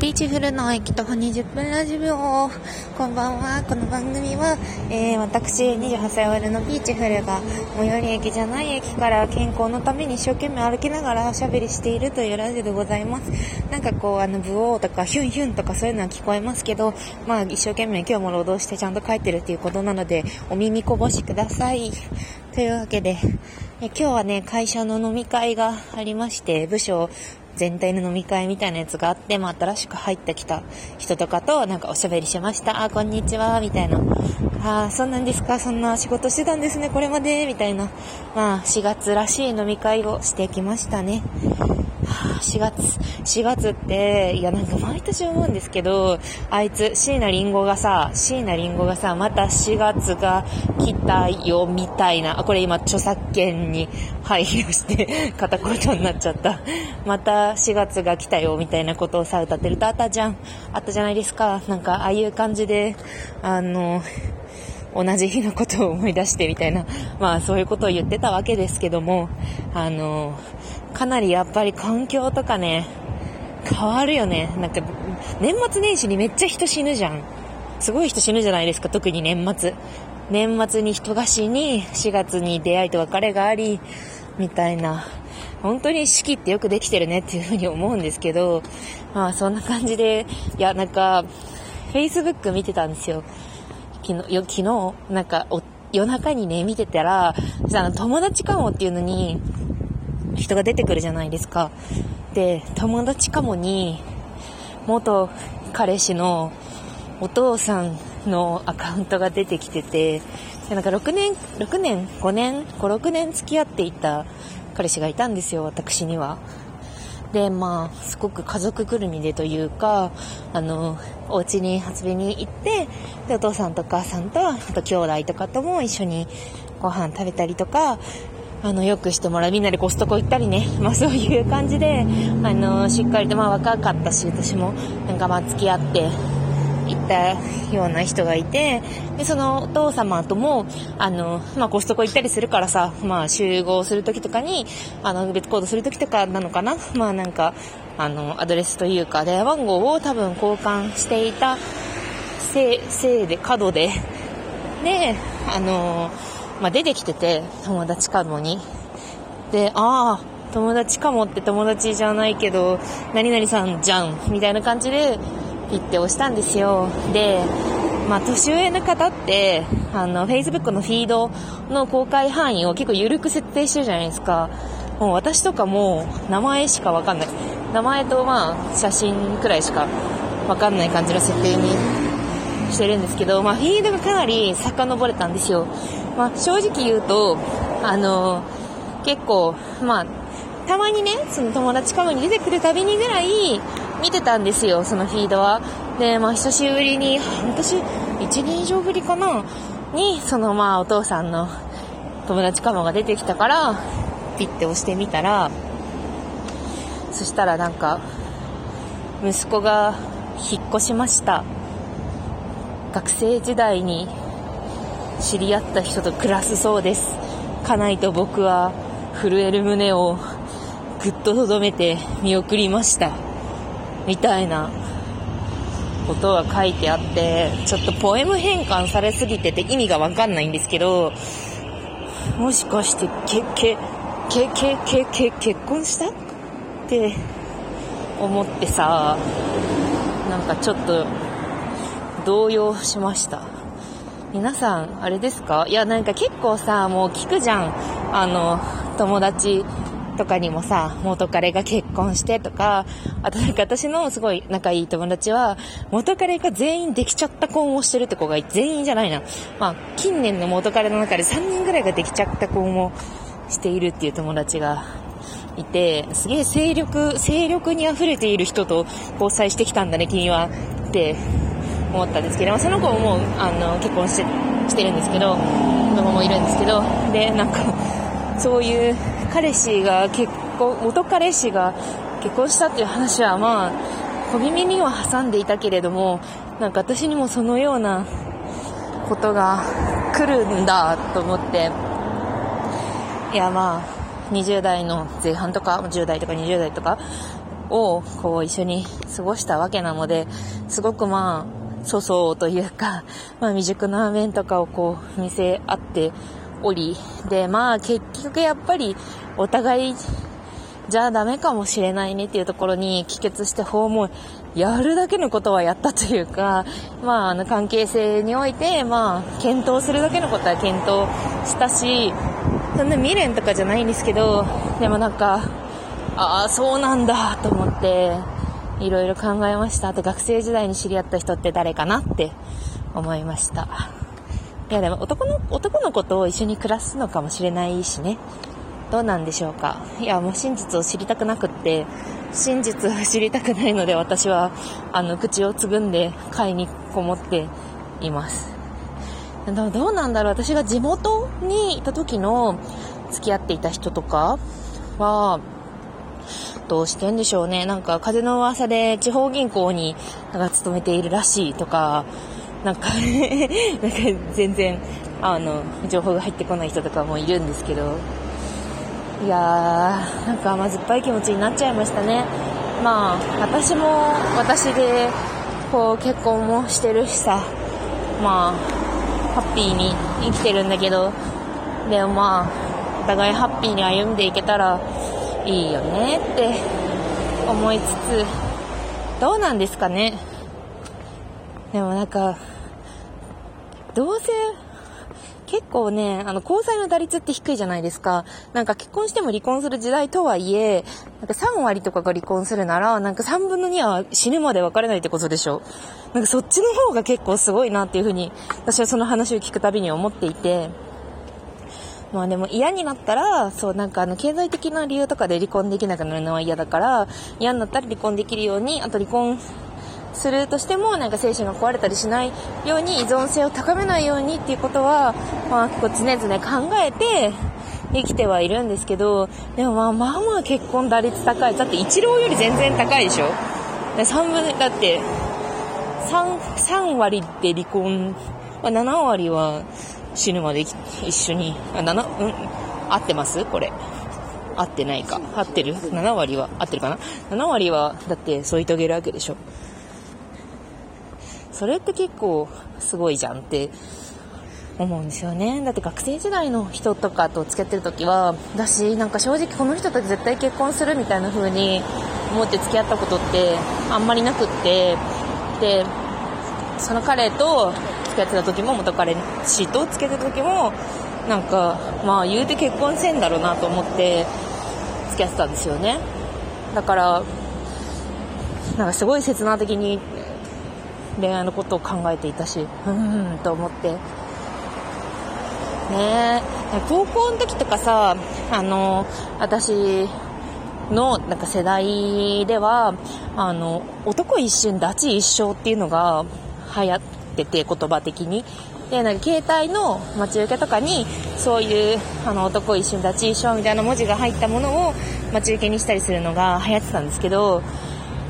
ピーチフルの駅徒歩20分ラジオ。こんばんは。この番組は、えー、私、28歳 OL のピーチフルが、最寄り駅じゃない駅から健康のために一生懸命歩きながらおしゃべりしているというラジオでございます。なんかこう、あの、ブオーとかヒュンヒュンとかそういうのは聞こえますけど、まあ、一生懸命今日も労働してちゃんと帰ってるっていうことなので、お耳こぼしください。というわけで、今日はね、会社の飲み会がありまして、部署全体の飲み会みたいなやつがあって、まあ、新しく入ってきた人とかとなんかおしゃべりしました。あ、こんにちは、みたいな。あ、そうなんですか、そんな仕事してたんですね、これまで、みたいな。まあ、4月らしい飲み会をしてきましたね。4月、4月って、いやなんか毎年思うんですけど、あいつ、椎名林檎がさ、椎名林檎がさ、また4月が来たよ、みたいな、あ、これ今著作権に配慮して片言になっちゃった。また4月が来たよ、みたいなことをさ、歌ってるとあったじゃん。あったじゃないですか。なんか、ああいう感じで、あの、同じ日のことを思い出してみたいな、まあそういうことを言ってたわけですけども、あの、かなりやっぱり環境とかね、変わるよね。なんか、年末年始にめっちゃ人死ぬじゃん。すごい人死ぬじゃないですか、特に年末。年末に人が死に、4月に出会いと別れがあり、みたいな。本当に四季ってよくできてるねっていうふうに思うんですけど、まあそんな感じで、いや、なんか、Facebook 見てたんですよ。昨日、昨日、なんか夜中にね、見てたら、友達かもっていうのに、人が出てくるじゃないですか。で、友達かもに、元彼氏のお父さんのアカウントが出てきてて、なんか6年、6年、5年、5、6年付き合っていた彼氏がいたんですよ、私には。で、まあ、すごく家族ぐるみでというか、あの、お家に遊びに行って、で、お父さんとお母さんと、あと兄弟とかとも一緒にご飯食べたりとか、あの、よくしてもらう、みんなでコストコ行ったりね、まあそういう感じで、あの、しっかりと、まあ若かったし、私も、なんかまあ付き合って、行ったような人がいて、で、そのお父様とも、あの、まあ、コストコ行ったりするからさ、まあ、集合するときとかに、あの、別行動するときとかなのかなまあ、なんか、あの、アドレスというか、電話番号を多分交換していたせい、せいで、角で、で、あの、まあ、出てきてて、友達かもに。で、ああ、友達かもって友達じゃないけど、何々さんじゃん、みたいな感じで、ピッて押したんですよ。で、まあ、年上の方って、あの、Facebook のフィードの公開範囲を結構緩く設定してるじゃないですか。もう私とかも名前しかわかんない。名前とまあ、写真くらいしかわかんない感じの設定にしてるんですけど、まあ、フィードがかなり遡れたんですよ。まあ、正直言うと、あの、結構、まあ、たまにね、その友達カムに出てくるたびにぐらい見てたんですよ、そのフィードは。で、まあ、久しぶりに、半年、1年以上ぶりかな、に、そのまあ、お父さんの友達カムが出てきたから、ピッて押してみたら、そしたらなんか、息子が引っ越しました。学生時代に知り合った人と暮らすそうです。家内と僕は震える胸をぐっととどめて見送りました。みたいなことが書いてあって、ちょっとポエム変換されすぎてて意味がわかんないんですけど、もしかして、け、け、け、け、け、け、結婚した？って思ってさ、なんかちょっと動揺しました。皆さん、あれですか？いや、なんか結構さ、もう聞くじゃん。あの、友達とかにもさ、元彼が結婚してとか、あとなんか私のすごい仲いい友達は、元彼が全員できちゃった婚をしてるって子が全員じゃないな。まあ、近年の元彼の中で3人ぐらいができちゃった婚をしているっていう友達がいて、すげえ精力、精力に溢れている人と交際してきたんだね、君は。って思ったんですけど、その子ももう、あの、結婚してしてるんですけど、子供もいるんですけど、で、なんか、そういう彼氏が結婚、元彼氏が結婚したっていう話はまあ、小耳には挟んでいたけれども、なんか私にもそのようなことが来るんだと思って、いやまあ、20代の前半とか、10代とか20代とかをこう一緒に過ごしたわけなので、すごくまあ、粗相というか、まあ未熟な面とかをこう見せ合っており、で、まあ結局やっぱりお互いじゃあダメかもしれないねっていうところに帰結して訪問、やるだけのことはやったというか、まあ、あの関係性において、まあ、検討するだけのことは検討したし、そんな未練とかじゃないんですけど、でもなんか、ああ、そうなんだと思って、いろいろ考えました。あと学生時代に知り合った人って誰かなって思いました。いやでも男の、男の子と一緒に暮らすのかもしれないしね。どうなんでしょうか。いや、もう真実を知りたくなくって、真実を知りたくないので私は、あの、口をつぐんで買いにこもっています。どうなんだろう私が地元にいた時の付き合っていた人とかは、どうしてんでしょうね。なんか風の噂で地方銀行になんか勤めているらしいとか、なんかなんか全然、あの、情報が入ってこない人とかもいるんですけど、いやー、なんか甘酸っぱい気持ちになっちゃいましたね。まあ、私も私で、こう、結婚もしてるしさ、まあ、ハッピーに生きてるんだけど、でもまあ、お互いハッピーに歩んでいけたらいいよねって思いつつ、どうなんですかね。でもなんか、どうせ結構ね、あの、交際の打率って低いじゃないですか。なんか結婚しても離婚する時代とはいえ、なんか3割とかが離婚するなら、なんか3分の2は死ぬまで別れないってことでしょ。なんかそっちの方が結構すごいなっていうふうに、私はその話を聞くたびに思っていて、まあでも嫌になったら、そうなんかあの経済的な理由とかで離婚できなくなるのは嫌だから、嫌になったら離婚できるように、あと離婚するとしてもなんか精神が壊れたりしないように依存性を高めないようにっていうことは、まあ、結構常々考えて生きてはいるんですけどでもまあまあまあ結婚打率高い。だって一郎より全然高いでしょ？3分だって 3, 3割で離婚、まあ、7割は死ぬまで一緒にあ7うん合ってます？これ。合ってないか。合ってる？7割は合ってるかな？7割はだって添い遂げるわけでしょ。それって結構すごいじゃんって思うんですよね。だって学生時代の人とかと付き合ってる時は、私なんか正直この人と絶対結婚するみたいな風に思って付き合ったことってあんまりなくって、で、その彼と付き合ってた時も元彼氏と付き合ってた時も、なんか、まあ言うて結婚せんだろうなと思って付き合ってたんですよね。だから、なんかすごい切な的に恋愛のことを考えていたし、うん、と思って。ね高校の時とかさ、あの、私のなんか世代では、あの、男一瞬、ダチ一生っていうのが流行ってて、言葉的に。で、なんか携帯の待ち受けとかに、そういう、あの、男一瞬、ダチ一生みたいな文字が入ったものを待ち受けにしたりするのが流行ってたんですけど、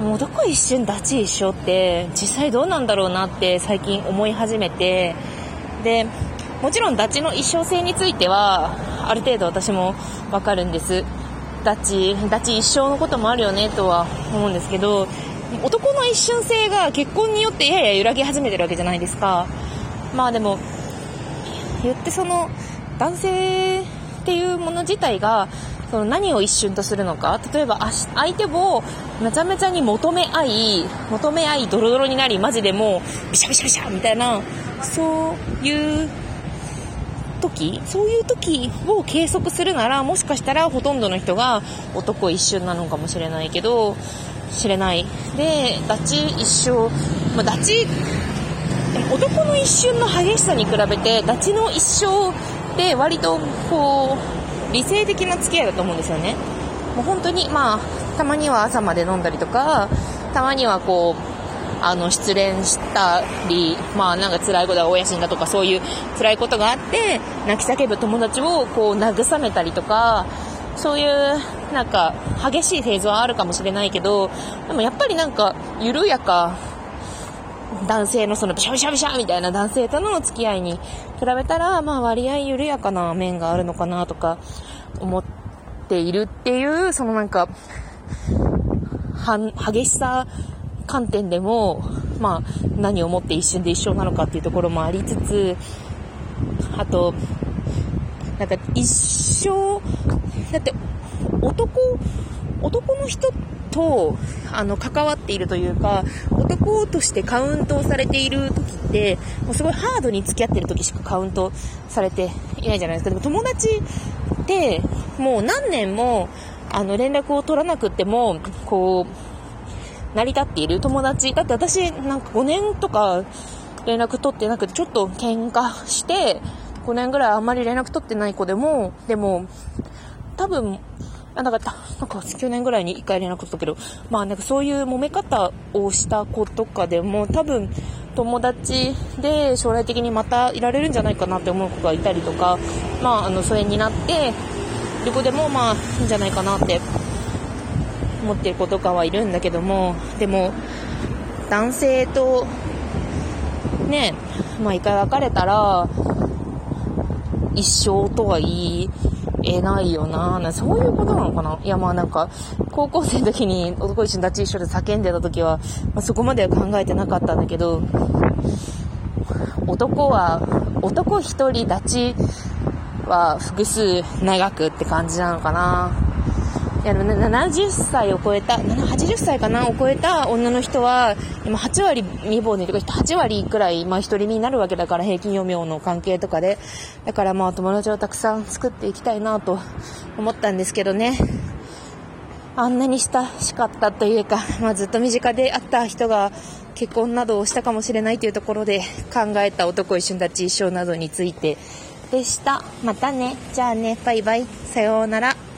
もうどこ一瞬立ち一緒って実際どうなんだろうなって最近思い始めて。でもちろんダチの一生性についてはある程度私もわかるんです。ダチダチ一生のこともあるよねとは思うんですけど男の一瞬性が結婚によってやや揺らぎ始めてるわけじゃないですか。まあでも言ってその男性っていうもの自体がその何を一瞬とするのか。例えば相手をめちゃめちゃに求め合い求め合いドロドロになりマジでもうビシャビシャビシャみたいなそういう時そういう時を計測するならもしかしたらほとんどの人が男一瞬なのかもしれないけど知れない。でダチ一生、まあ、ダチ男の一瞬の激しさに比べてダチの一生で割とこう理性的な付き合いだと思うんですよね。もう本当に、まあ、たまには朝まで飲んだりとか、たまにはこう、あの、失恋したり、まあなんか辛いことが親死んだとかそういう辛いことがあって、泣き叫ぶ友達をこう慰めたりとか、そういうなんか激しいフェーズはあるかもしれないけど、でもやっぱりなんか緩やか、男性のそのビシャビシャビシャみたいな男性との付き合いに比べたら、まあ割合緩やかな面があるのかなとか思っているっていう、そのなんか、激しさ観点でも、まあ、何をもって一瞬で一緒なのかっていうところもありつつ、あと、なんか一生、だって男、男の人と、あの、関わっているというか、男としてカウントされている時って、もうすごいハードに付き合ってる時しかカウントされていないじゃないですか。でも友達って、もう何年も、あの、連絡を取らなくても、こう、成り立っている友達。だって私、なんか5年とか連絡取ってなくて、ちょっと喧嘩して、5年ぐらいあんまり連絡取ってない子でも、でも、多分、あ、なんか、なんか去年ぐらいに1回連絡取ったけど、まあなんかそういう揉め方をした子とかでも、多分、友達で将来的にまたいられるんじゃないかなって思う子がいたりとか、まああの、疎遠になって、どこでもまあいいんじゃないかなって思ってる子とかはいるんだけども、でも、男性と、ね、まあ一回別れたら、一生とは言い。えないよなそういうことなのかな？いやまあなんか、高校生の時に男一緒に立ち一緒で叫んでた時は、まあ、そこまでは考えてなかったんだけど、男は、男一人立ちは複数長くって感じなのかな。いや、でも70歳を超えた、80歳かなを超えた女の人は、今8割未亡年とか8割くらい、まあ一人身になるわけだから、平均余命の関係とかで。だからまあ友達をたくさん作っていきたいなと思ったんですけどね。あんなに親しかったというか、まあずっと身近で会った人が結婚などをしたかもしれないというところで考えた男一瞬立ち一生などについてでした。またね。じゃあね、バイバイ。さようなら。